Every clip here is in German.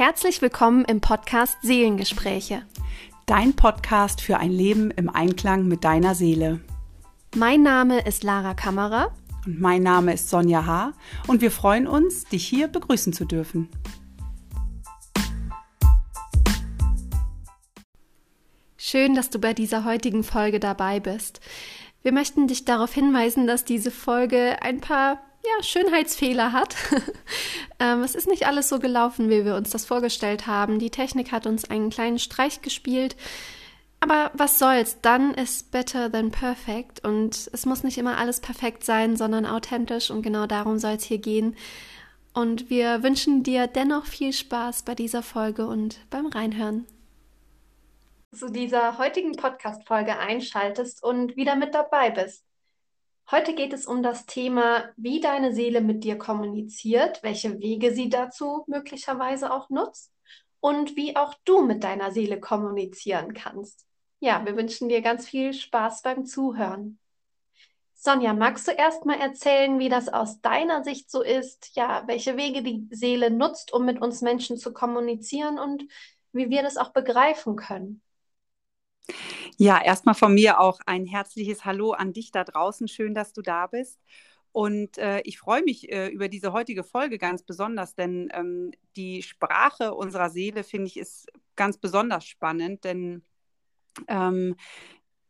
Herzlich willkommen im Podcast Seelengespräche. Dein Podcast für ein Leben im Einklang mit deiner Seele. Mein Name ist Lara Kammerer. Und mein Name ist Sonja H. Und wir freuen uns, dich hier begrüßen zu dürfen. Schön, dass du bei dieser heutigen Folge dabei bist. Wir möchten dich darauf hinweisen, dass diese Folge ein paar ja, Schönheitsfehler hat. ähm, es ist nicht alles so gelaufen, wie wir uns das vorgestellt haben. Die Technik hat uns einen kleinen Streich gespielt. Aber was soll's? Dann ist better than perfect. Und es muss nicht immer alles perfekt sein, sondern authentisch. Und genau darum soll es hier gehen. Und wir wünschen dir dennoch viel Spaß bei dieser Folge und beim Reinhören. Zu dieser heutigen Podcast-Folge einschaltest und wieder mit dabei bist. Heute geht es um das Thema, wie deine Seele mit dir kommuniziert, welche Wege sie dazu möglicherweise auch nutzt und wie auch du mit deiner Seele kommunizieren kannst. Ja, wir wünschen dir ganz viel Spaß beim Zuhören. Sonja, magst du erst mal erzählen, wie das aus deiner Sicht so ist? Ja, welche Wege die Seele nutzt, um mit uns Menschen zu kommunizieren und wie wir das auch begreifen können? Ja, erstmal von mir auch ein herzliches Hallo an dich da draußen. Schön, dass du da bist. Und äh, ich freue mich äh, über diese heutige Folge ganz besonders, denn ähm, die Sprache unserer Seele, finde ich, ist ganz besonders spannend, denn ähm,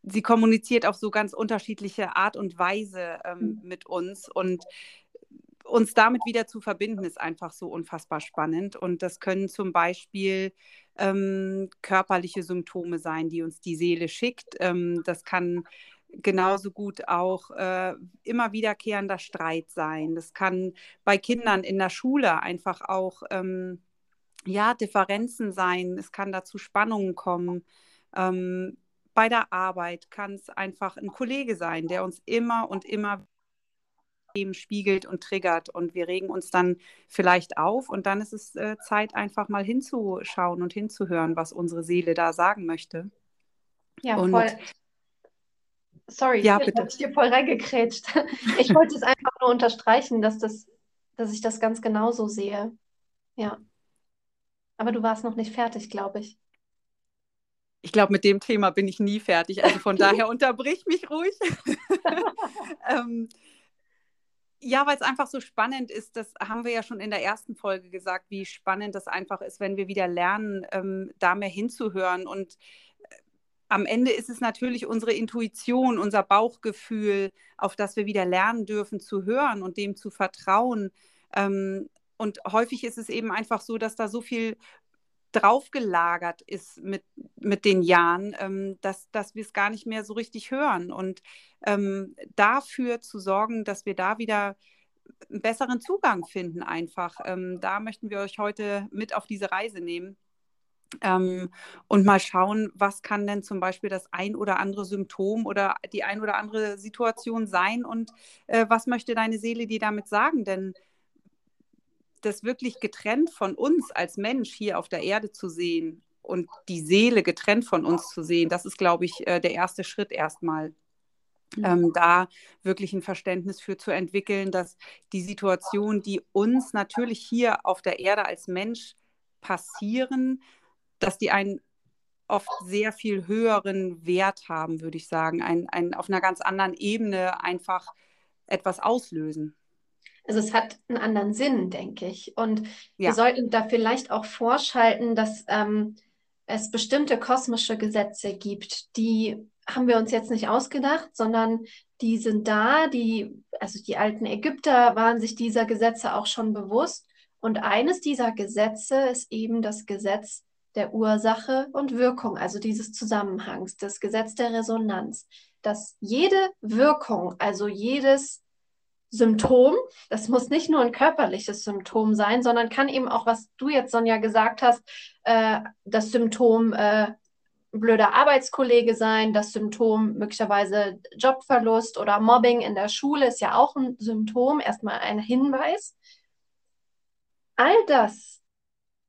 sie kommuniziert auf so ganz unterschiedliche Art und Weise ähm, mhm. mit uns. Und uns damit wieder zu verbinden, ist einfach so unfassbar spannend. Und das können zum Beispiel ähm, körperliche Symptome sein, die uns die Seele schickt. Ähm, das kann genauso gut auch äh, immer wiederkehrender Streit sein. Das kann bei Kindern in der Schule einfach auch ähm, ja, Differenzen sein. Es kann dazu Spannungen kommen. Ähm, bei der Arbeit kann es einfach ein Kollege sein, der uns immer und immer Themen spiegelt und triggert und wir regen uns dann vielleicht auf und dann ist es äh, Zeit, einfach mal hinzuschauen und hinzuhören, was unsere Seele da sagen möchte. Ja, und, voll. Sorry, ja, ich habe dir voll reingekrätscht. Ich wollte es einfach nur unterstreichen, dass, das, dass ich das ganz genauso sehe. Ja. Aber du warst noch nicht fertig, glaube ich. Ich glaube, mit dem Thema bin ich nie fertig. Also von daher unterbrich mich ruhig. ähm, ja, weil es einfach so spannend ist, das haben wir ja schon in der ersten Folge gesagt, wie spannend das einfach ist, wenn wir wieder lernen, ähm, da mehr hinzuhören. Und äh, am Ende ist es natürlich unsere Intuition, unser Bauchgefühl, auf das wir wieder lernen dürfen zu hören und dem zu vertrauen. Ähm, und häufig ist es eben einfach so, dass da so viel draufgelagert ist mit, mit den Jahren, ähm, dass, dass wir es gar nicht mehr so richtig hören. Und ähm, dafür zu sorgen, dass wir da wieder einen besseren Zugang finden, einfach. Ähm, da möchten wir euch heute mit auf diese Reise nehmen. Ähm, und mal schauen, was kann denn zum Beispiel das ein oder andere Symptom oder die ein oder andere Situation sein und äh, was möchte deine Seele dir damit sagen? Denn das wirklich getrennt von uns als Mensch hier auf der Erde zu sehen und die Seele getrennt von uns zu sehen, das ist, glaube ich, äh, der erste Schritt erstmal. Mhm. Ähm, da wirklich ein Verständnis für zu entwickeln, dass die Situation, die uns natürlich hier auf der Erde als Mensch passieren, dass die einen oft sehr viel höheren Wert haben, würde ich sagen, ein, ein, auf einer ganz anderen Ebene einfach etwas auslösen. Also es hat einen anderen Sinn, denke ich. Und ja. wir sollten da vielleicht auch vorschalten, dass ähm, es bestimmte kosmische Gesetze gibt, die haben wir uns jetzt nicht ausgedacht, sondern die sind da, die, also die alten Ägypter waren sich dieser Gesetze auch schon bewusst. Und eines dieser Gesetze ist eben das Gesetz der Ursache und Wirkung, also dieses Zusammenhangs, das Gesetz der Resonanz, dass jede Wirkung, also jedes Symptom. Das muss nicht nur ein körperliches Symptom sein, sondern kann eben auch, was du jetzt, Sonja, gesagt hast, äh, das Symptom äh, blöder Arbeitskollege sein, das Symptom möglicherweise Jobverlust oder Mobbing in der Schule ist ja auch ein Symptom, erstmal ein Hinweis. All das,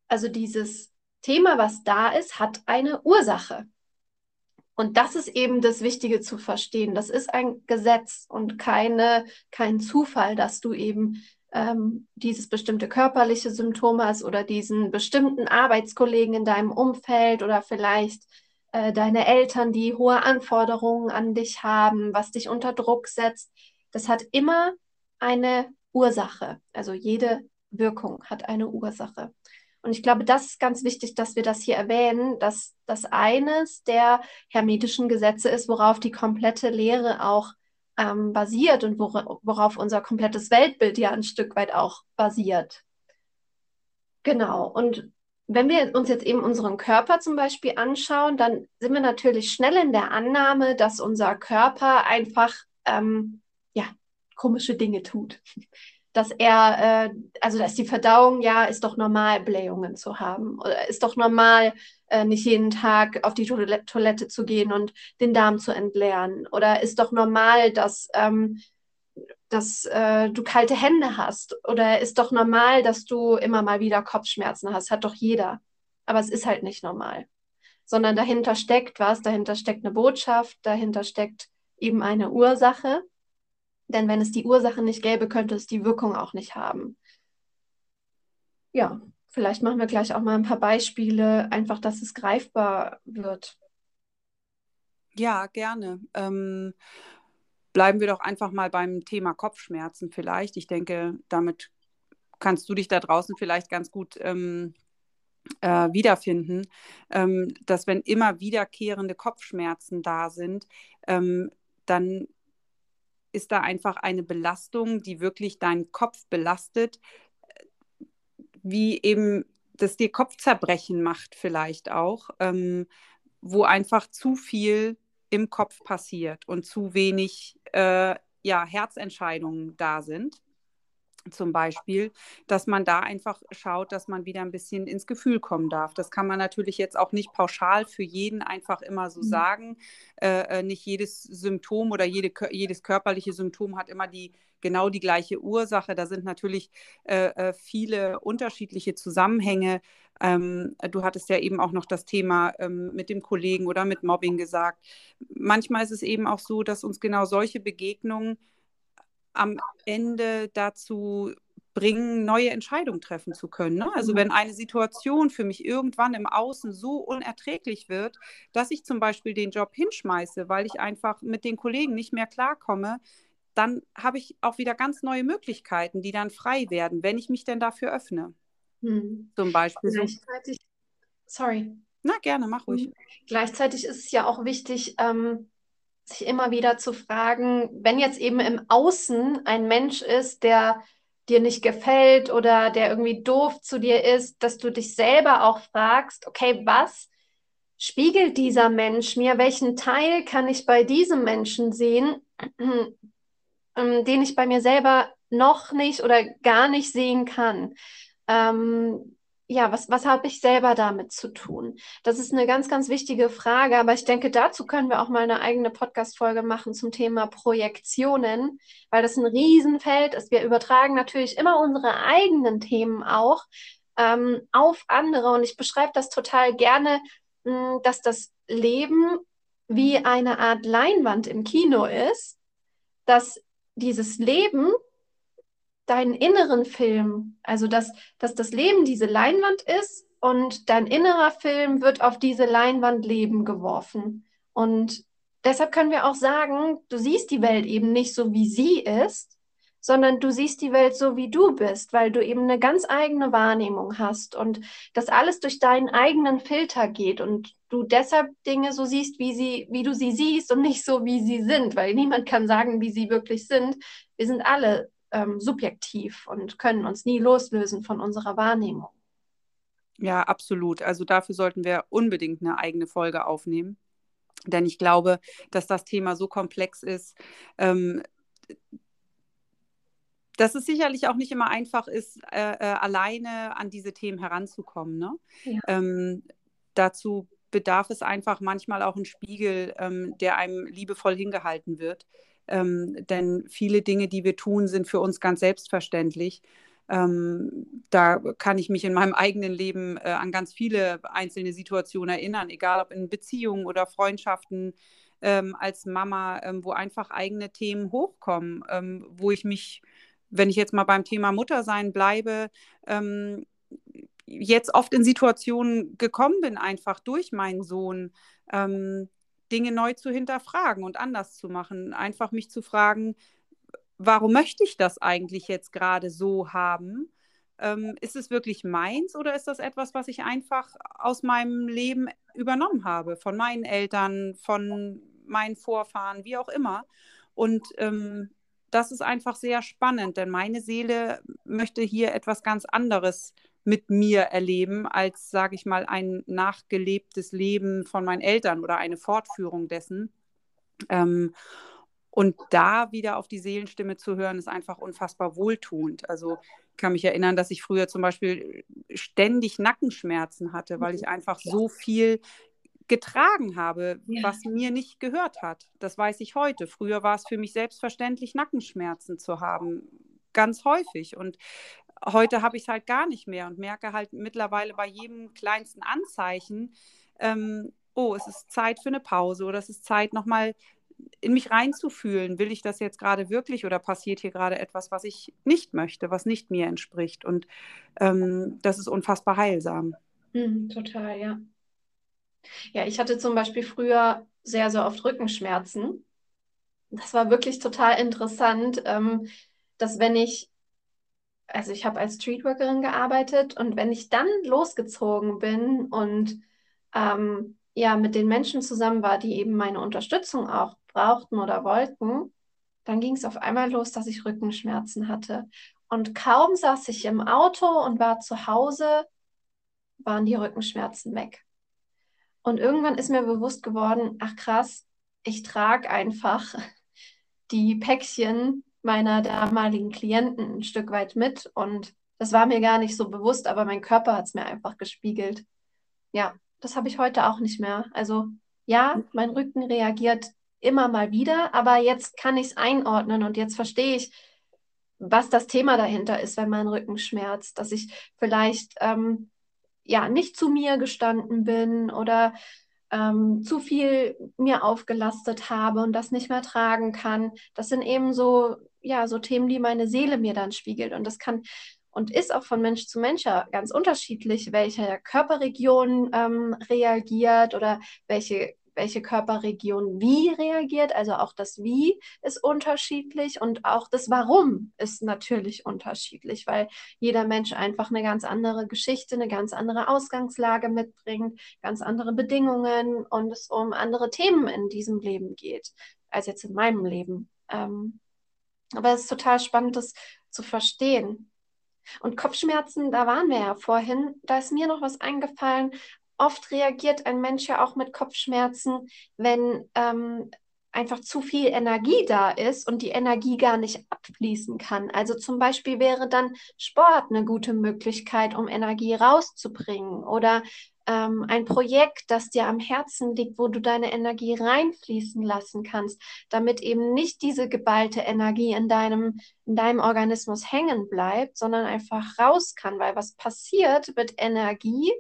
also dieses Thema, was da ist, hat eine Ursache. Und das ist eben das Wichtige zu verstehen. Das ist ein Gesetz und keine, kein Zufall, dass du eben ähm, dieses bestimmte körperliche Symptom hast oder diesen bestimmten Arbeitskollegen in deinem Umfeld oder vielleicht äh, deine Eltern, die hohe Anforderungen an dich haben, was dich unter Druck setzt. Das hat immer eine Ursache. Also jede Wirkung hat eine Ursache. Und ich glaube, das ist ganz wichtig, dass wir das hier erwähnen, dass das eines der hermetischen Gesetze ist, worauf die komplette Lehre auch ähm, basiert und wor worauf unser komplettes Weltbild ja ein Stück weit auch basiert. Genau. Und wenn wir uns jetzt eben unseren Körper zum Beispiel anschauen, dann sind wir natürlich schnell in der Annahme, dass unser Körper einfach ähm, ja, komische Dinge tut dass er, äh, also dass die Verdauung, ja, ist doch normal, Blähungen zu haben. Oder ist doch normal, äh, nicht jeden Tag auf die Toilette, zu gehen und den Darm zu entleeren. Oder ist doch normal, dass, ähm, dass äh, du kalte Hände hast. Oder ist doch normal, dass du immer mal wieder Kopfschmerzen hast. Hat doch jeder. Aber es ist halt nicht normal. Sondern dahinter steckt was, dahinter steckt eine Botschaft, dahinter steckt eben eine Ursache. Denn wenn es die Ursache nicht gäbe, könnte es die Wirkung auch nicht haben. Ja, vielleicht machen wir gleich auch mal ein paar Beispiele, einfach, dass es greifbar wird. Ja, gerne. Ähm, bleiben wir doch einfach mal beim Thema Kopfschmerzen vielleicht. Ich denke, damit kannst du dich da draußen vielleicht ganz gut ähm, äh, wiederfinden, ähm, dass wenn immer wiederkehrende Kopfschmerzen da sind, ähm, dann ist da einfach eine Belastung, die wirklich deinen Kopf belastet, wie eben das dir Kopfzerbrechen macht vielleicht auch, ähm, wo einfach zu viel im Kopf passiert und zu wenig äh, ja, Herzentscheidungen da sind zum Beispiel, dass man da einfach schaut, dass man wieder ein bisschen ins Gefühl kommen darf. Das kann man natürlich jetzt auch nicht pauschal für jeden einfach immer so mhm. sagen. Äh, äh nicht jedes Symptom oder jede, jedes körperliche Symptom hat immer die genau die gleiche Ursache. Da sind natürlich äh, äh, viele unterschiedliche Zusammenhänge. Ähm, du hattest ja eben auch noch das Thema ähm, mit dem Kollegen oder mit Mobbing gesagt. Manchmal ist es eben auch so, dass uns genau solche Begegnungen am Ende dazu bringen, neue Entscheidungen treffen zu können. Ne? Also mhm. wenn eine Situation für mich irgendwann im Außen so unerträglich wird, dass ich zum Beispiel den Job hinschmeiße, weil ich einfach mit den Kollegen nicht mehr klarkomme, dann habe ich auch wieder ganz neue Möglichkeiten, die dann frei werden, wenn ich mich denn dafür öffne. Mhm. Zum Beispiel. Gleichzeitig, sorry. Na, gerne, mach ruhig. Mhm. Gleichzeitig ist es ja auch wichtig, ähm, sich immer wieder zu fragen, wenn jetzt eben im Außen ein Mensch ist, der dir nicht gefällt oder der irgendwie doof zu dir ist, dass du dich selber auch fragst, okay, was spiegelt dieser Mensch mir? Welchen Teil kann ich bei diesem Menschen sehen, ähm, den ich bei mir selber noch nicht oder gar nicht sehen kann? Ähm, ja, was, was habe ich selber damit zu tun? Das ist eine ganz, ganz wichtige Frage, aber ich denke, dazu können wir auch mal eine eigene Podcast-Folge machen zum Thema Projektionen, weil das ein Riesenfeld ist. Wir übertragen natürlich immer unsere eigenen Themen auch ähm, auf andere und ich beschreibe das total gerne, mh, hm, dass das Leben wie eine Art Leinwand im Kino ist, dass dieses Leben deinen inneren Film, also dass, dass das Leben diese Leinwand ist und dein innerer Film wird auf diese Leinwand Leben geworfen. Und deshalb können wir auch sagen, du siehst die Welt eben nicht so, wie sie ist, sondern du siehst die Welt so, wie du bist, weil du eben eine ganz eigene Wahrnehmung hast und das alles durch deinen eigenen Filter geht und du deshalb Dinge so siehst, wie sie, wie du sie siehst und nicht so, wie sie sind, weil niemand kann sagen, wie sie wirklich sind. Wir sind alle ähm, subjektiv und können uns nie loslösen von unserer Wahrnehmung. Ja, absolut. Also dafür sollten wir unbedingt eine eigene Folge aufnehmen. Denn ich glaube, dass das Thema so komplex ist, ähm, dass es sicherlich auch nicht immer einfach ist, äh, äh, alleine an diese Themen heranzukommen. Ne? Ja. Ähm, dazu bedarf es einfach manchmal auch einen Spiegel, ähm, der einem liebevoll hingehalten wird. Ähm, denn viele Dinge, die wir tun, sind für uns ganz selbstverständlich. Ähm, da kann ich mich in meinem eigenen Leben äh, an ganz viele einzelne Situationen erinnern, egal ob in Beziehungen oder Freundschaften ähm, als Mama, ähm, wo einfach eigene Themen hochkommen, ähm, wo ich mich wenn ich jetzt mal beim Thema Muttersein bleibe, ähm, jetzt oft in Situationen gekommen bin, einfach durch meinen Sohn, ähm, Dinge neu zu hinterfragen und anders zu machen. Einfach mich zu fragen, warum möchte ich das eigentlich jetzt gerade so haben? Ähm, ist es wirklich meins oder ist das etwas, was ich einfach aus meinem Leben übernommen habe, von meinen Eltern, von meinen Vorfahren, wie auch immer? Und ähm, das ist einfach sehr spannend, denn meine Seele möchte hier etwas ganz anderes mit mir erleben, als, sage ich mal, ein nachgelebtes Leben von meinen Eltern oder eine Fortführung dessen. Ähm, und da wieder auf die Seelenstimme zu hören, ist einfach unfassbar wohltuend. Also ich kann mich erinnern, dass ich früher zum Beispiel ständig Nackenschmerzen hatte, weil ich einfach so viel getragen habe, ja. was mir nicht gehört hat. Das weiß ich heute. Früher war es für mich selbstverständlich, Nackenschmerzen zu haben. Ganz häufig. Und heute habe ich es halt gar nicht mehr und merke halt mittlerweile bei jedem kleinsten Anzeichen, ähm, oh, es ist Zeit für eine Pause oder es ist Zeit, nochmal in mich reinzufühlen. Will ich das jetzt gerade wirklich oder passiert hier gerade etwas, was ich nicht möchte, was nicht mir entspricht? Und ähm, das ist unfassbar heilsam. Mhm, total, ja. Ja, ich hatte zum Beispiel früher sehr, sehr oft Rückenschmerzen. Das war wirklich total interessant, ähm, dass wenn ich also ich habe als Streetworkerin gearbeitet und wenn ich dann losgezogen bin und ähm, ja mit den Menschen zusammen war, die eben meine Unterstützung auch brauchten oder wollten, dann ging es auf einmal los, dass ich Rückenschmerzen hatte. Und kaum saß ich im Auto und war zu Hause, waren die Rückenschmerzen weg. Und irgendwann ist mir bewusst geworden, ach krass, ich trage einfach die Päckchen meiner damaligen Klienten ein Stück weit mit und das war mir gar nicht so bewusst, aber mein Körper hat es mir einfach gespiegelt. Ja, das habe ich heute auch nicht mehr. Also ja, mein Rücken reagiert immer mal wieder, aber jetzt kann ich es einordnen und jetzt verstehe ich, was das Thema dahinter ist, wenn mein Rücken schmerzt, dass ich vielleicht ähm, ja nicht zu mir gestanden bin oder ähm, zu viel mir aufgelastet habe und das nicht mehr tragen kann. Das sind eben so ja, so Themen, die meine Seele mir dann spiegelt. Und das kann und ist auch von Mensch zu Mensch ganz unterschiedlich, welche Körperregion ähm, reagiert oder welche, welche Körperregion wie reagiert. Also auch das Wie ist unterschiedlich und auch das Warum ist natürlich unterschiedlich, weil jeder Mensch einfach eine ganz andere Geschichte, eine ganz andere Ausgangslage mitbringt, ganz andere Bedingungen und es um andere Themen in diesem Leben geht, als jetzt in meinem Leben. Ähm, aber es ist total spannend, das zu verstehen. Und Kopfschmerzen, da waren wir ja vorhin, da ist mir noch was eingefallen. Oft reagiert ein Mensch ja auch mit Kopfschmerzen, wenn ähm, einfach zu viel Energie da ist und die Energie gar nicht abfließen kann. Also zum Beispiel wäre dann Sport eine gute Möglichkeit, um Energie rauszubringen oder ähm, ein Projekt, das dir am Herzen liegt, wo du deine Energie reinfließen lassen kannst, damit eben nicht diese geballte Energie in deinem, in deinem Organismus hängen bleibt, sondern einfach raus kann. Weil was passiert mit Energie,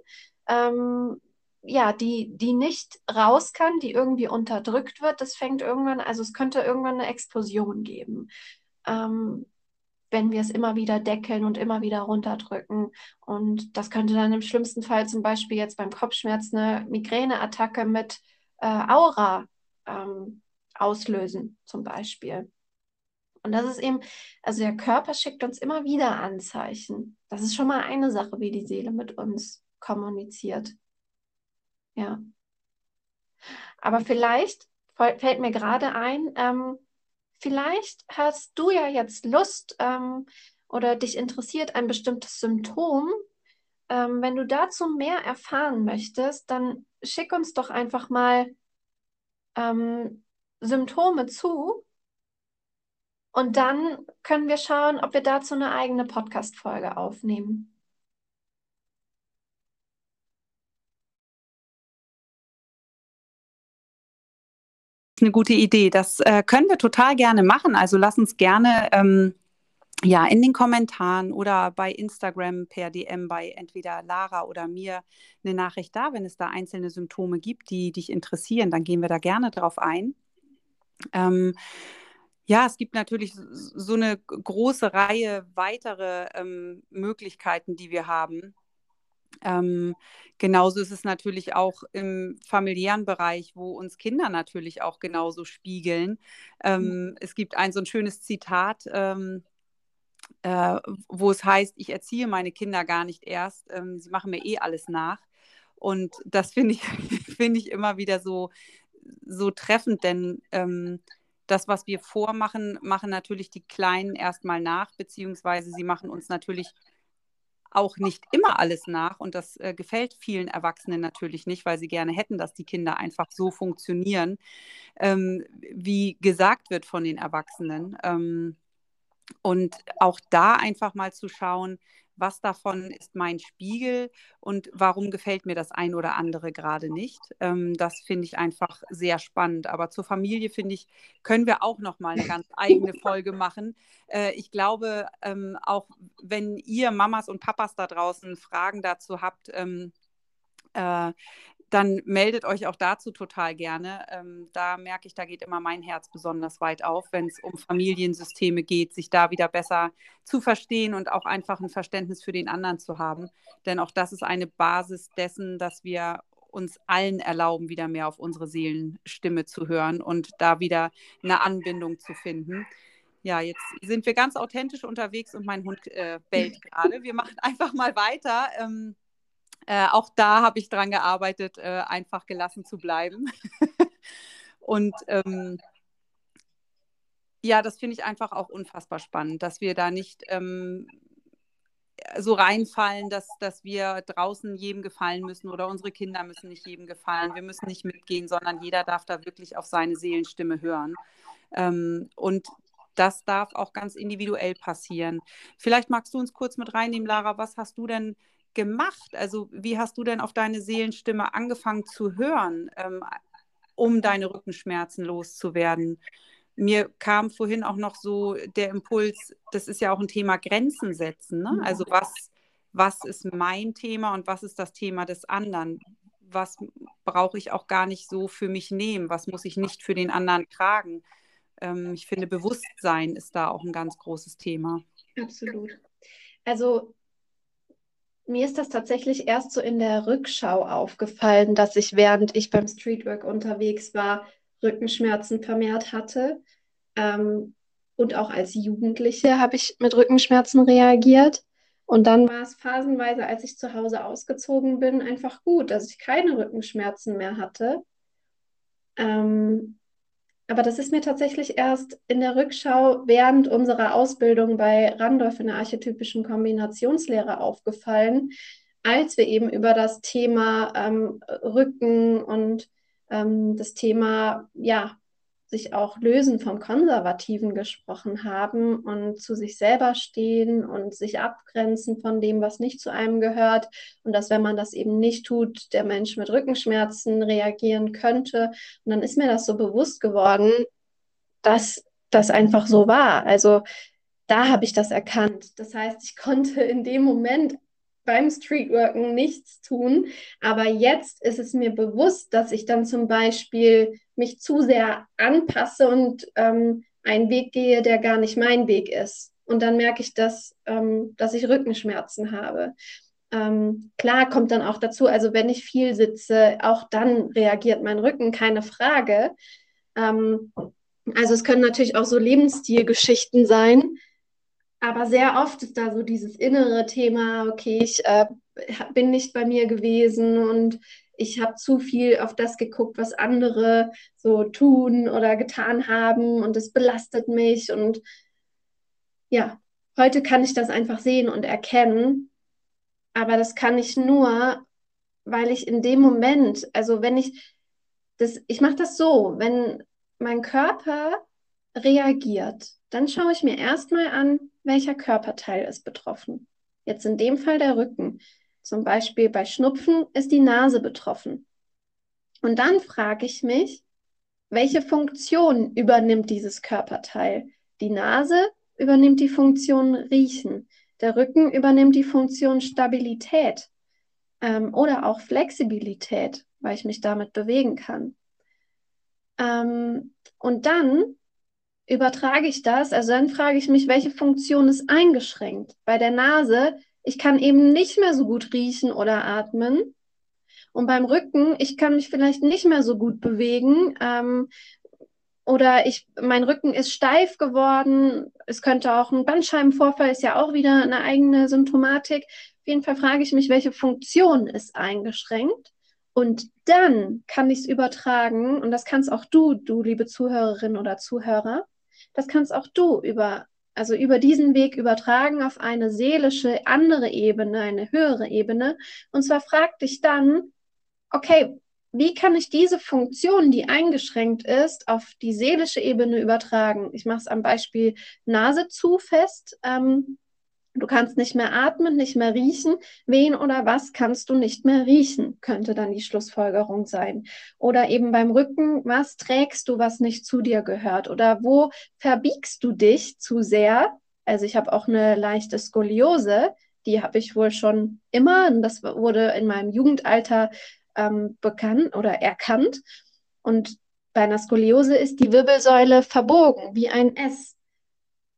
ähm, ja, die, die nicht raus kann, die irgendwie unterdrückt wird, das fängt irgendwann, also es könnte irgendwann eine Explosion geben. Ähm, wenn wir es immer wieder deckeln und immer wieder runterdrücken. Und das könnte dann im schlimmsten Fall zum Beispiel jetzt beim Kopfschmerz eine Migräneattacke mit äh, Aura ähm, auslösen, zum Beispiel. Und das ist eben, also der Körper schickt uns immer wieder Anzeichen. Das ist schon mal eine Sache, wie die Seele mit uns kommuniziert. Ja. Aber vielleicht fällt mir gerade ein, ähm, Vielleicht hast du ja jetzt Lust ähm, oder dich interessiert ein bestimmtes Symptom. Ähm, wenn du dazu mehr erfahren möchtest, dann schick uns doch einfach mal ähm, Symptome zu und dann können wir schauen, ob wir dazu eine eigene Podcast-Folge aufnehmen. Eine gute Idee. Das äh, können wir total gerne machen. Also lass uns gerne ähm, ja in den Kommentaren oder bei Instagram per DM bei entweder Lara oder mir eine Nachricht da, wenn es da einzelne Symptome gibt, die dich interessieren, dann gehen wir da gerne drauf ein. Ähm, Ja, es gibt natürlich so eine große Reihe weitere ähm, Möglichkeiten, die wir haben. Ähm, genauso ist es natürlich auch im familiären Bereich, wo uns Kinder natürlich auch genauso spiegeln. Ähm, es gibt ein so ein schönes Zitat, ähm, äh, wo es heißt, ich erziehe meine Kinder gar nicht erst, ähm, sie machen mir eh alles nach. Und das finde ich, find ich immer wieder so, so treffend, denn ähm, das, was wir vormachen, machen natürlich die Kleinen erstmal nach, beziehungsweise sie machen uns natürlich auch nicht immer alles nach. Und das äh, gefällt vielen Erwachsenen natürlich nicht, weil sie gerne hätten, dass die Kinder einfach so funktionieren, ähm, wie gesagt wird von den Erwachsenen. Ähm, und auch da einfach mal zu schauen, was davon ist mein Spiegel und warum gefällt mir das ein oder andere gerade nicht. Ähm, das finde ich einfach sehr spannend. Aber zur Familie, finde ich, können wir auch noch mal eine ganz eigene Folge machen. Äh, ich glaube, ähm, auch wenn ihr Mamas und Papas da draußen Fragen dazu habt, ähm, äh, dann meldet euch auch dazu total gerne. Ähm, da merke ich, da geht immer mein Herz besonders weit auf, wenn es um Familiensysteme geht, sich da wieder besser zu verstehen und auch einfach ein Verständnis für den anderen zu haben. Denn auch das ist eine Basis dessen, dass wir uns allen erlauben, wieder mehr auf unsere Seelenstimme zu hören und da wieder eine Anbindung zu finden. Ja, jetzt sind wir ganz authentisch unterwegs und mein Hund äh, bellt gerade. Wir machen einfach mal weiter. Ähm, äh, auch da habe ich dran gearbeitet, äh, einfach gelassen zu bleiben. und ähm, ja, das finde ich einfach auch unfassbar spannend, dass wir da nicht ähm, so reinfallen, dass, dass wir draußen jedem gefallen müssen oder unsere Kinder müssen nicht jedem gefallen. Wir müssen nicht mitgehen, sondern jeder darf da wirklich auf seine Seelenstimme hören. Ähm, und das darf auch ganz individuell passieren. Vielleicht magst du uns kurz mit reinnehmen, Lara. Was hast du denn gemacht? Also wie hast du denn auf deine Seelenstimme angefangen zu hören, ähm, um deine Rückenschmerzen loszuwerden? Mir kam vorhin auch noch so der Impuls, das ist ja auch ein Thema Grenzen setzen. Ne? Also was, was ist mein Thema und was ist das Thema des anderen? Was brauche ich auch gar nicht so für mich nehmen? Was muss ich nicht für den anderen tragen? Ähm, ich finde, Bewusstsein ist da auch ein ganz großes Thema. Absolut. Also mir ist das tatsächlich erst so in der Rückschau aufgefallen, dass ich, während ich beim Streetwork unterwegs war, Rückenschmerzen vermehrt hatte. Ähm, und auch als Jugendliche habe ich mit Rückenschmerzen reagiert. Und dann war es phasenweise, als ich zu Hause ausgezogen bin, einfach gut, dass ich keine Rückenschmerzen mehr hatte. Ähm, aber das ist mir tatsächlich erst in der Rückschau während unserer Ausbildung bei Randolph in der archetypischen Kombinationslehre aufgefallen, als wir eben über das Thema ähm, Rücken und ähm, das Thema ja, sich auch lösen vom Konservativen gesprochen haben und zu sich selber stehen und sich abgrenzen von dem, was nicht zu einem gehört. Und dass, wenn man das eben nicht tut, der Mensch mit Rückenschmerzen reagieren könnte. Und dann ist mir das so bewusst geworden, dass das einfach so war. Also da habe ich das erkannt. Das heißt, ich konnte in dem Moment beim Streetworken nichts tun. Aber jetzt ist es mir bewusst, dass ich dann zum Beispiel mich zu sehr anpasse und ähm, einen Weg gehe, der gar nicht mein Weg ist. Und dann merke ich, dass, ähm, dass ich Rückenschmerzen habe. Ähm, klar kommt dann auch dazu, also wenn ich viel sitze, auch dann reagiert mein Rücken, keine Frage. Ähm, also es können natürlich auch so Lebensstilgeschichten sein, aber sehr oft ist da so dieses innere Thema, okay, ich äh, bin nicht bei mir gewesen und ich habe zu viel auf das geguckt, was andere so tun oder getan haben und es belastet mich. Und ja, heute kann ich das einfach sehen und erkennen. Aber das kann ich nur, weil ich in dem Moment, also wenn ich das, ich mache das so, wenn mein Körper reagiert, dann schaue ich mir erstmal an, welcher Körperteil ist betroffen. Jetzt in dem Fall der Rücken. Zum Beispiel bei Schnupfen ist die Nase betroffen. Und dann frage ich mich, welche Funktion übernimmt dieses Körperteil? Die Nase übernimmt die Funktion Riechen. Der Rücken übernimmt die Funktion Stabilität ähm, oder auch Flexibilität, weil ich mich damit bewegen kann. Ähm, und dann übertrage ich das? Also dann frage ich mich, welche Funktion ist eingeschränkt? Bei der Nase, ich kann eben nicht mehr so gut riechen oder atmen. Und beim Rücken, ich kann mich vielleicht nicht mehr so gut bewegen. Ähm, oder ich, mein Rücken ist steif geworden. Es könnte auch ein Bandscheibenvorfall, ist ja auch wieder eine eigene Symptomatik. Auf jeden Fall frage ich mich, welche Funktion ist eingeschränkt. Und dann kann ich es übertragen, und das kannst auch du, du liebe Zuhörerin oder Zuhörer, das kannst auch du über, also über diesen Weg übertragen auf eine seelische andere Ebene, eine höhere Ebene. Und zwar frag dich dann, okay, wie kann ich diese Funktion, die eingeschränkt ist, auf die seelische Ebene übertragen? Ich mache es am Beispiel Nase zu fest. Ähm, du kannst nicht mehr atmen, nicht mehr riechen. Wen oder was kannst du nicht mehr riechen, könnte dann die Schlussfolgerung sein. Oder eben beim Rücken, was trägst du, was nicht zu dir gehört? Oder wo verbiegst du dich zu sehr? Also ich habe auch eine leichte Skoliose, die habe ich wohl schon immer. Und das wurde in meinem Jugendalter ähm, bekannt oder erkannt. Und bei einer Skoliose ist die Wirbelsäule verbogen, wie ein S.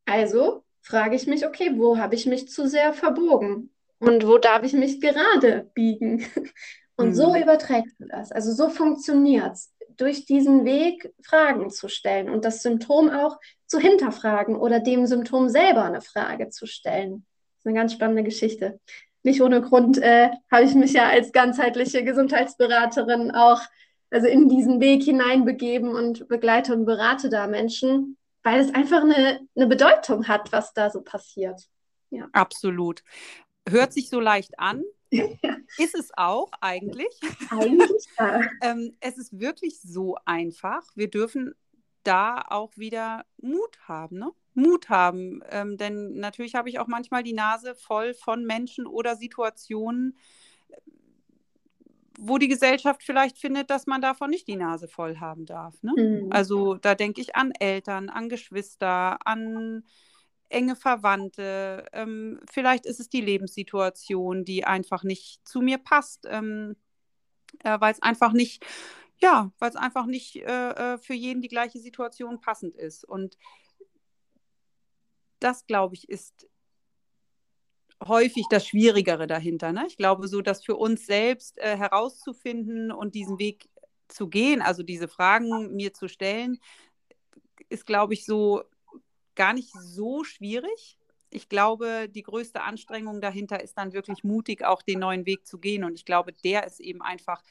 Also frage ich mich, okay, wo habe ich mich zu sehr verbogen? Und wo darf ich mich gerade biegen? Und mhm. so überträgst du das. Also so funktioniert es. Durch diesen Weg Fragen zu stellen und das Symptom auch zu hinterfragen oder dem Symptom selber eine Frage zu stellen. Das ist eine ganz spannende Geschichte nicht ohne Grund äh, habe ich mich ja als ganzheitliche Gesundheitsberaterin auch also in diesen Weg hineinbegeben und begleite und berate da Menschen, weil es einfach eine, eine Bedeutung hat, was da so passiert. Ja. Absolut. Hört sich so leicht an. Ja. Ist es auch eigentlich? Eigentlich ja. ähm, es ist wirklich so einfach. Wir dürfen da auch wieder Mut haben. Ne? Mut haben. Ähm, denn natürlich habe ich auch manchmal die Nase voll von Menschen oder Situationen, wo die Gesellschaft vielleicht findet, dass man davon nicht die Nase voll haben darf. Ne? Mhm. Also da denke ich an Eltern, an Geschwister, an enge Verwandte. Ähm, vielleicht ist es die Lebenssituation, die einfach nicht zu mir passt, ähm, äh, weil es einfach nicht, ja, weil es einfach nicht äh, äh, für jeden die gleiche Situation passend ist. Und das, glaube ich, ist häufig das Schwierigere dahinter. Ne? Ich glaube, so das für uns selbst äh, herauszufinden und diesen Weg zu gehen, also diese Fragen mir zu stellen, ist, glaube ich, so gar nicht so schwierig. Ich glaube, die größte Anstrengung dahinter ist dann wirklich mutig, auch den neuen Weg zu gehen. Und ich glaube, der ist eben einfach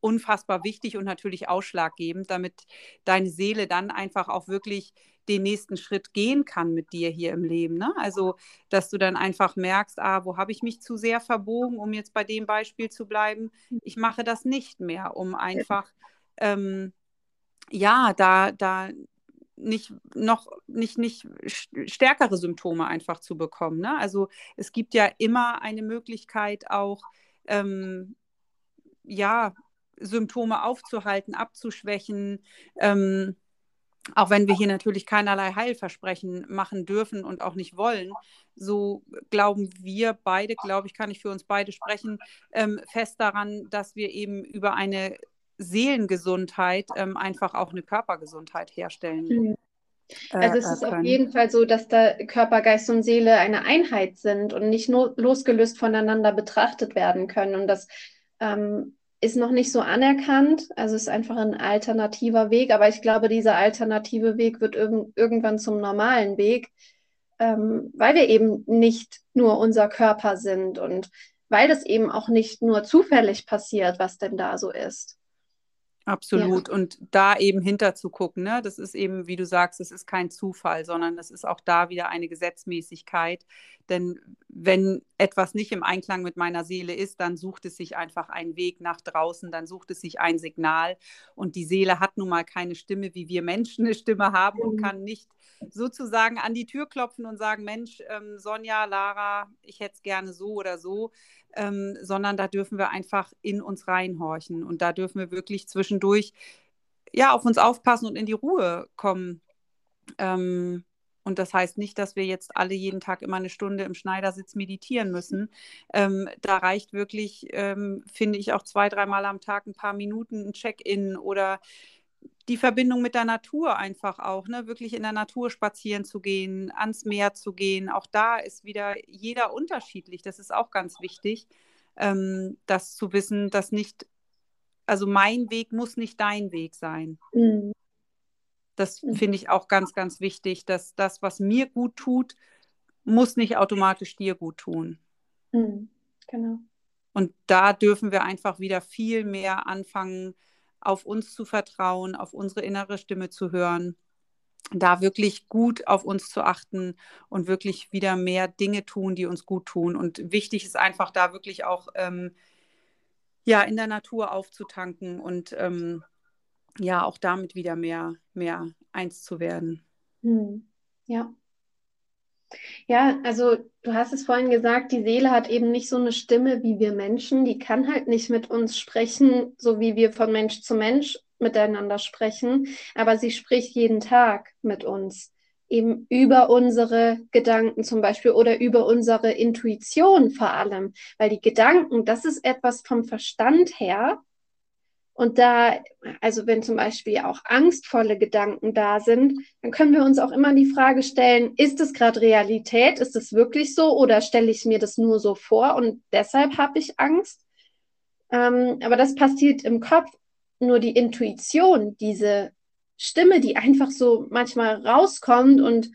unfassbar wichtig und natürlich ausschlaggebend, damit deine Seele dann einfach auch wirklich den nächsten Schritt gehen kann mit dir hier im Leben. Ne? Also, dass du dann einfach merkst, ah, wo habe ich mich zu sehr verbogen, um jetzt bei dem Beispiel zu bleiben. Ich mache das nicht mehr, um einfach, ähm, ja, da, da nicht noch nicht, nicht stärkere Symptome einfach zu bekommen. Ne? Also es gibt ja immer eine Möglichkeit auch, ähm, ja, Symptome aufzuhalten, abzuschwächen. Ähm, auch wenn wir hier natürlich keinerlei Heilversprechen machen dürfen und auch nicht wollen, so glauben wir beide, glaube ich, kann ich für uns beide sprechen, ähm, fest daran, dass wir eben über eine Seelengesundheit ähm, einfach auch eine Körpergesundheit herstellen. Mhm. Äh, also es ist können. auf jeden Fall so, dass da Körper, Geist und Seele eine Einheit sind und nicht nur losgelöst voneinander betrachtet werden können. Und das ähm, ist noch nicht so anerkannt. Also ist einfach ein alternativer Weg. Aber ich glaube, dieser alternative Weg wird irg irgendwann zum normalen Weg, ähm, weil wir eben nicht nur unser Körper sind und weil das eben auch nicht nur zufällig passiert, was denn da so ist. Absolut. Ja. Und da eben hinter zu gucken, ne? das ist eben, wie du sagst, es ist kein Zufall, sondern es ist auch da wieder eine Gesetzmäßigkeit. Denn wenn etwas nicht im Einklang mit meiner Seele ist, dann sucht es sich einfach einen Weg nach draußen, dann sucht es sich ein Signal. Und die Seele hat nun mal keine Stimme, wie wir Menschen eine Stimme haben und mhm. kann nicht sozusagen an die Tür klopfen und sagen, Mensch, ähm, Sonja, Lara, ich hätte es gerne so oder so, ähm, sondern da dürfen wir einfach in uns reinhorchen und da dürfen wir wirklich zwischendurch ja auf uns aufpassen und in die Ruhe kommen. Ähm, und das heißt nicht, dass wir jetzt alle jeden Tag immer eine Stunde im Schneidersitz meditieren müssen. Ähm, da reicht wirklich, ähm, finde ich, auch zwei, dreimal am Tag ein paar Minuten ein Check-in oder die Verbindung mit der Natur einfach auch, ne? wirklich in der Natur spazieren zu gehen, ans Meer zu gehen. Auch da ist wieder jeder unterschiedlich. Das ist auch ganz wichtig, ähm, das zu wissen, dass nicht, also mein Weg muss nicht dein Weg sein. Mhm. Das mhm. finde ich auch ganz, ganz wichtig, dass das, was mir gut tut, muss nicht automatisch dir gut tun. Mhm. Genau. Und da dürfen wir einfach wieder viel mehr anfangen, auf uns zu vertrauen, auf unsere innere Stimme zu hören, da wirklich gut auf uns zu achten und wirklich wieder mehr Dinge tun, die uns gut tun. Und wichtig ist einfach da wirklich auch ähm, ja in der Natur aufzutanken und ähm, ja auch damit wieder mehr mehr eins zu werden. Hm. Ja. Ja, also du hast es vorhin gesagt, die Seele hat eben nicht so eine Stimme wie wir Menschen. Die kann halt nicht mit uns sprechen, so wie wir von Mensch zu Mensch miteinander sprechen, aber sie spricht jeden Tag mit uns, eben über unsere Gedanken zum Beispiel oder über unsere Intuition vor allem, weil die Gedanken, das ist etwas vom Verstand her, und da, also wenn zum Beispiel auch angstvolle Gedanken da sind, dann können wir uns auch immer die Frage stellen, ist es gerade Realität? Ist es wirklich so? Oder stelle ich mir das nur so vor und deshalb habe ich Angst? Ähm, aber das passiert im Kopf. Nur die Intuition, diese Stimme, die einfach so manchmal rauskommt und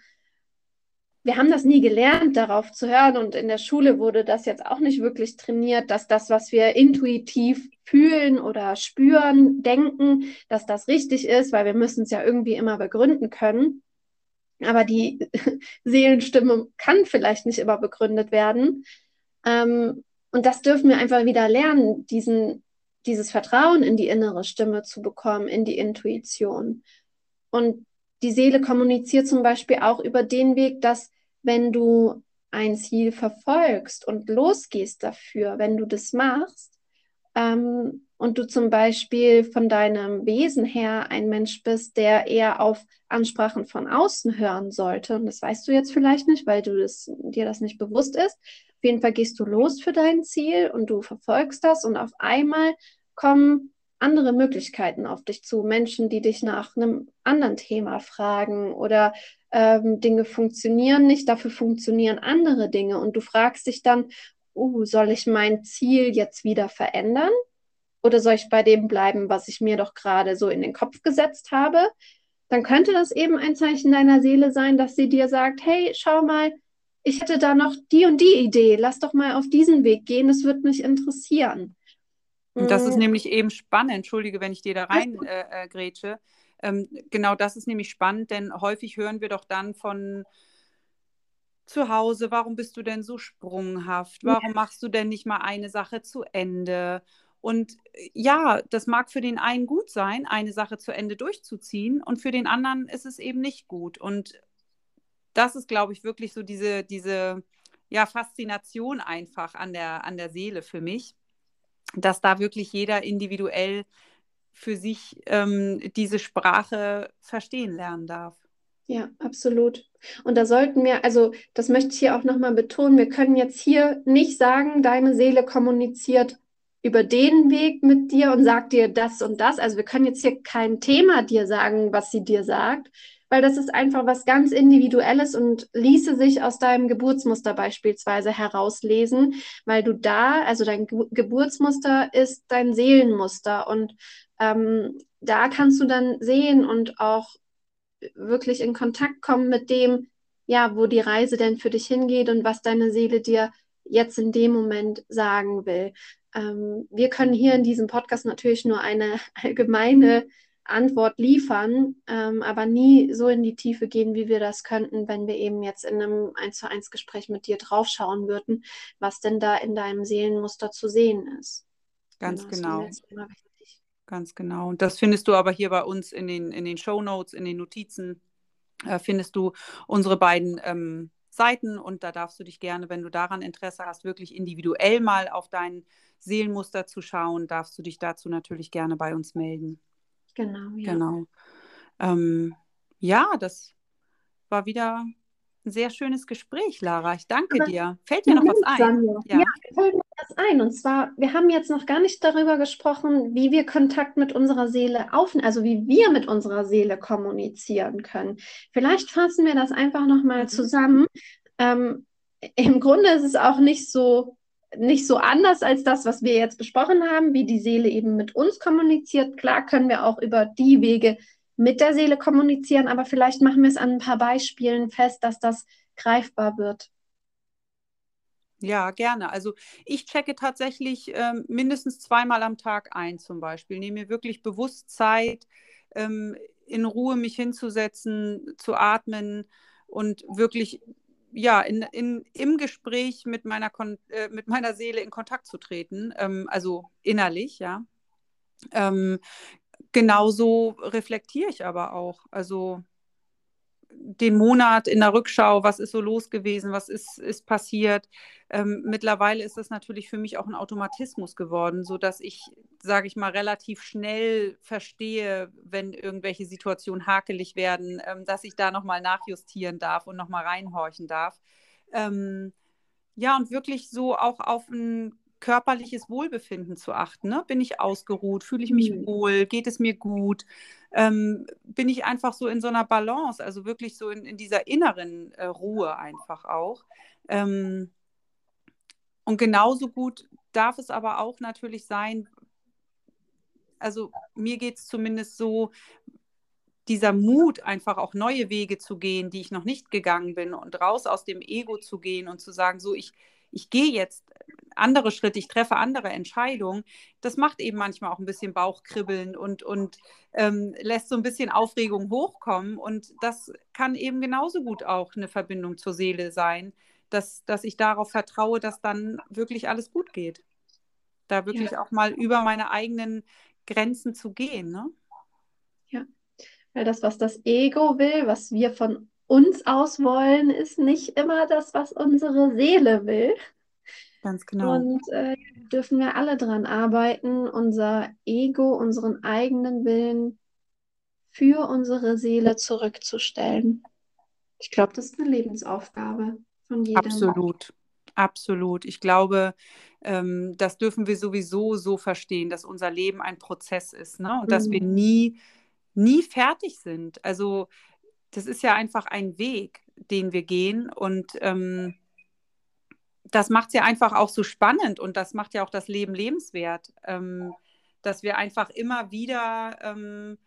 wir haben das nie gelernt, darauf zu hören. Und in der Schule wurde das jetzt auch nicht wirklich trainiert, dass das, was wir intuitiv fühlen oder spüren, denken, dass das richtig ist, weil wir müssen es ja irgendwie immer begründen können. Aber die Seelenstimme kann vielleicht nicht immer begründet werden. Ähm, und das dürfen wir einfach wieder lernen, diesen, dieses Vertrauen in die innere Stimme zu bekommen, in die Intuition. Und die Seele kommuniziert zum Beispiel auch über den Weg, dass wenn du ein Ziel verfolgst und losgehst dafür, wenn du das machst ähm, und du zum Beispiel von deinem Wesen her ein Mensch bist, der eher auf Ansprachen von außen hören sollte, und das weißt du jetzt vielleicht nicht, weil du das, dir das nicht bewusst ist, auf jeden Fall gehst du los für dein Ziel und du verfolgst das. Und auf einmal kommen andere Möglichkeiten auf dich zu, Menschen, die dich nach einem anderen Thema fragen oder ähm, Dinge funktionieren nicht, dafür funktionieren andere Dinge. Und du fragst dich dann, uh, soll ich mein Ziel jetzt wieder verändern oder soll ich bei dem bleiben, was ich mir doch gerade so in den Kopf gesetzt habe? Dann könnte das eben ein Zeichen deiner Seele sein, dass sie dir sagt, hey, schau mal, ich hätte da noch die und die Idee, lass doch mal auf diesen Weg gehen, es wird mich interessieren. Und das ist mhm. nämlich eben spannend, entschuldige, wenn ich dir da rein äh, äh, grätsche. Ähm, genau das ist nämlich spannend, denn häufig hören wir doch dann von zu Hause, warum bist du denn so sprunghaft? Warum ja. machst du denn nicht mal eine Sache zu Ende? Und äh, ja, das mag für den einen gut sein, eine Sache zu Ende durchzuziehen, und für den anderen ist es eben nicht gut. Und das ist, glaube ich, wirklich so diese, diese ja, Faszination einfach an der, an der Seele für mich dass da wirklich jeder individuell für sich ähm, diese Sprache verstehen lernen darf. Ja, absolut. Und da sollten wir, also das möchte ich hier auch nochmal betonen, wir können jetzt hier nicht sagen, deine Seele kommuniziert über den Weg mit dir und sagt dir das und das. Also wir können jetzt hier kein Thema dir sagen, was sie dir sagt, weil das ist einfach was ganz Individuelles und ließe sich aus deinem Geburtsmuster beispielsweise herauslesen, weil du da, also dein Ge Geburtsmuster ist dein Seelenmuster und ähm, da kannst du dann sehen und auch wirklich in Kontakt kommen mit dem, ja, wo die Reise denn für dich hingeht und was deine Seele dir jetzt in dem Moment sagen will. Ähm, wir können hier in diesem Podcast natürlich nur eine allgemeine Antwort liefern, ähm, aber nie so in die Tiefe gehen, wie wir das könnten, wenn wir eben jetzt in einem 1 zu 1 Gespräch mit dir draufschauen würden, was denn da in deinem Seelenmuster zu sehen ist. Ganz genau. genau. Ganz genau. Und das findest du aber hier bei uns in den, in den Show Notes, in den Notizen, äh, findest du unsere beiden ähm, Seiten und da darfst du dich gerne, wenn du daran Interesse hast, wirklich individuell mal auf dein Seelenmuster zu schauen, darfst du dich dazu natürlich gerne bei uns melden. Genau, ja. Genau. Ähm, ja, das war wieder ein sehr schönes Gespräch, Lara. Ich danke Aber dir. Fällt dir noch was ein? Ja. ja, fällt das ein. Und zwar, wir haben jetzt noch gar nicht darüber gesprochen, wie wir Kontakt mit unserer Seele aufnehmen, also wie wir mit unserer Seele kommunizieren können. Vielleicht fassen wir das einfach nochmal mhm. zusammen. Ähm, Im Grunde ist es auch nicht so, nicht so anders als das, was wir jetzt besprochen haben, wie die Seele eben mit uns kommuniziert. Klar können wir auch über die Wege mit der Seele kommunizieren, aber vielleicht machen wir es an ein paar Beispielen fest, dass das greifbar wird. Ja, gerne. Also ich checke tatsächlich ähm, mindestens zweimal am Tag ein zum Beispiel. Nehme mir wirklich bewusst Zeit, ähm, in Ruhe mich hinzusetzen, zu atmen und wirklich ja, in, in, im Gespräch mit meiner, Kon äh, mit meiner Seele in Kontakt zu treten, ähm, also innerlich, ja. Ähm, genauso reflektiere ich aber auch. Also den Monat in der Rückschau, was ist so los gewesen, was ist, ist passiert. Ähm, mittlerweile ist das natürlich für mich auch ein Automatismus geworden, sodass ich, sage ich mal, relativ schnell verstehe, wenn irgendwelche Situationen hakelig werden, ähm, dass ich da nochmal nachjustieren darf und nochmal reinhorchen darf. Ähm, ja, und wirklich so auch auf ein körperliches Wohlbefinden zu achten. Ne? Bin ich ausgeruht? Fühle ich mich mhm. wohl? Geht es mir gut? Ähm, bin ich einfach so in so einer Balance, also wirklich so in, in dieser inneren äh, Ruhe einfach auch. Ähm, und genauso gut darf es aber auch natürlich sein, also mir geht es zumindest so, dieser Mut, einfach auch neue Wege zu gehen, die ich noch nicht gegangen bin und raus aus dem Ego zu gehen und zu sagen, so, ich, ich gehe jetzt andere Schritte, ich treffe andere Entscheidungen, das macht eben manchmal auch ein bisschen Bauchkribbeln und, und ähm, lässt so ein bisschen Aufregung hochkommen. Und das kann eben genauso gut auch eine Verbindung zur Seele sein, dass, dass ich darauf vertraue, dass dann wirklich alles gut geht. Da wirklich ja. auch mal über meine eigenen Grenzen zu gehen. Ne? Ja, weil das, was das Ego will, was wir von uns aus wollen, ist nicht immer das, was unsere Seele will. Ganz genau. Und äh, dürfen wir alle dran arbeiten, unser Ego, unseren eigenen Willen für unsere Seele zurückzustellen. Ich glaube, das ist eine Lebensaufgabe von jedem. Absolut, absolut. Ich glaube, ähm, das dürfen wir sowieso so verstehen, dass unser Leben ein Prozess ist ne? und mhm. dass wir mhm. nie, nie fertig sind. Also das ist ja einfach ein Weg, den wir gehen und ähm, das macht es ja einfach auch so spannend und das macht ja auch das Leben lebenswert, ähm, dass wir einfach immer wieder ähm,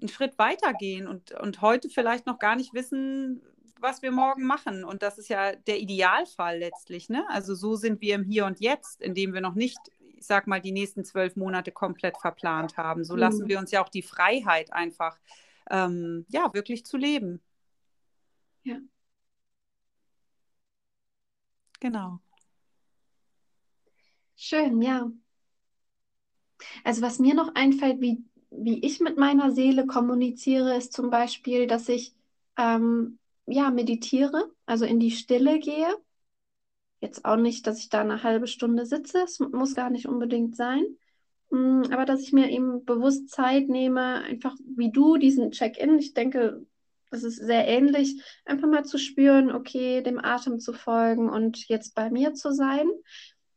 einen Schritt weitergehen und, und heute vielleicht noch gar nicht wissen, was wir morgen machen. Und das ist ja der Idealfall letztlich. Ne? Also so sind wir im Hier und Jetzt, indem wir noch nicht, ich sag mal, die nächsten zwölf Monate komplett verplant haben. So mhm. lassen wir uns ja auch die Freiheit einfach, ähm, ja, wirklich zu leben. Ja. Genau. Schön, ja. Also was mir noch einfällt, wie, wie ich mit meiner Seele kommuniziere, ist zum Beispiel, dass ich ähm, ja meditiere, also in die Stille gehe. Jetzt auch nicht, dass ich da eine halbe Stunde sitze, es muss gar nicht unbedingt sein. Mm, aber dass ich mir eben bewusst Zeit nehme, einfach wie du diesen Check-in, ich denke, das ist sehr ähnlich, einfach mal zu spüren, okay, dem Atem zu folgen und jetzt bei mir zu sein.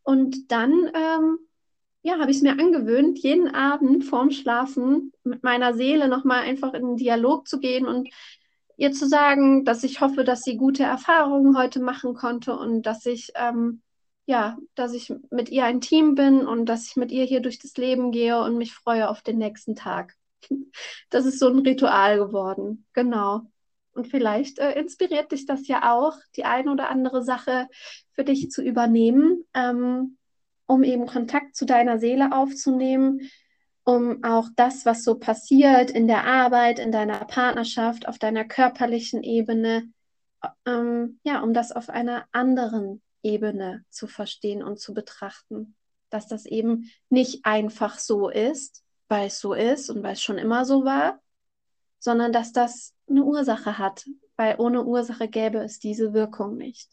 Und dann, ähm, ja, habe ich es mir angewöhnt, jeden Abend vorm Schlafen mit meiner Seele nochmal einfach in den Dialog zu gehen und ihr zu sagen, dass ich hoffe, dass sie gute Erfahrungen heute machen konnte und dass ich, ähm, ja, dass ich mit ihr ein Team bin und dass ich mit ihr hier durch das Leben gehe und mich freue auf den nächsten Tag. Das ist so ein Ritual geworden. Genau. Und vielleicht äh, inspiriert dich das ja auch, die eine oder andere Sache für dich zu übernehmen, ähm, um eben Kontakt zu deiner Seele aufzunehmen, um auch das, was so passiert in der Arbeit, in deiner Partnerschaft, auf deiner körperlichen Ebene, ähm, ja, um das auf einer anderen Ebene zu verstehen und zu betrachten. Dass das eben nicht einfach so ist, weil es so ist und weil es schon immer so war, sondern dass das eine Ursache hat, weil ohne Ursache gäbe es diese Wirkung nicht.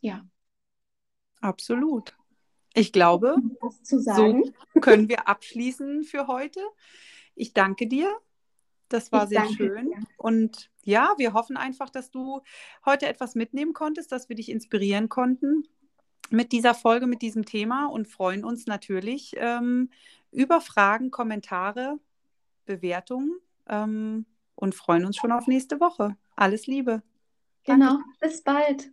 Ja. Absolut. Ich glaube, so können wir abschließen für heute. Ich danke dir. Das war ich sehr schön. Dir. Und ja, wir hoffen einfach, dass du heute etwas mitnehmen konntest, dass wir dich inspirieren konnten mit dieser Folge, mit diesem Thema und freuen uns natürlich ähm, über Fragen, Kommentare, Bewertungen ähm, und freuen uns schon auf nächste Woche. Alles Liebe. Genau, Danke. bis bald.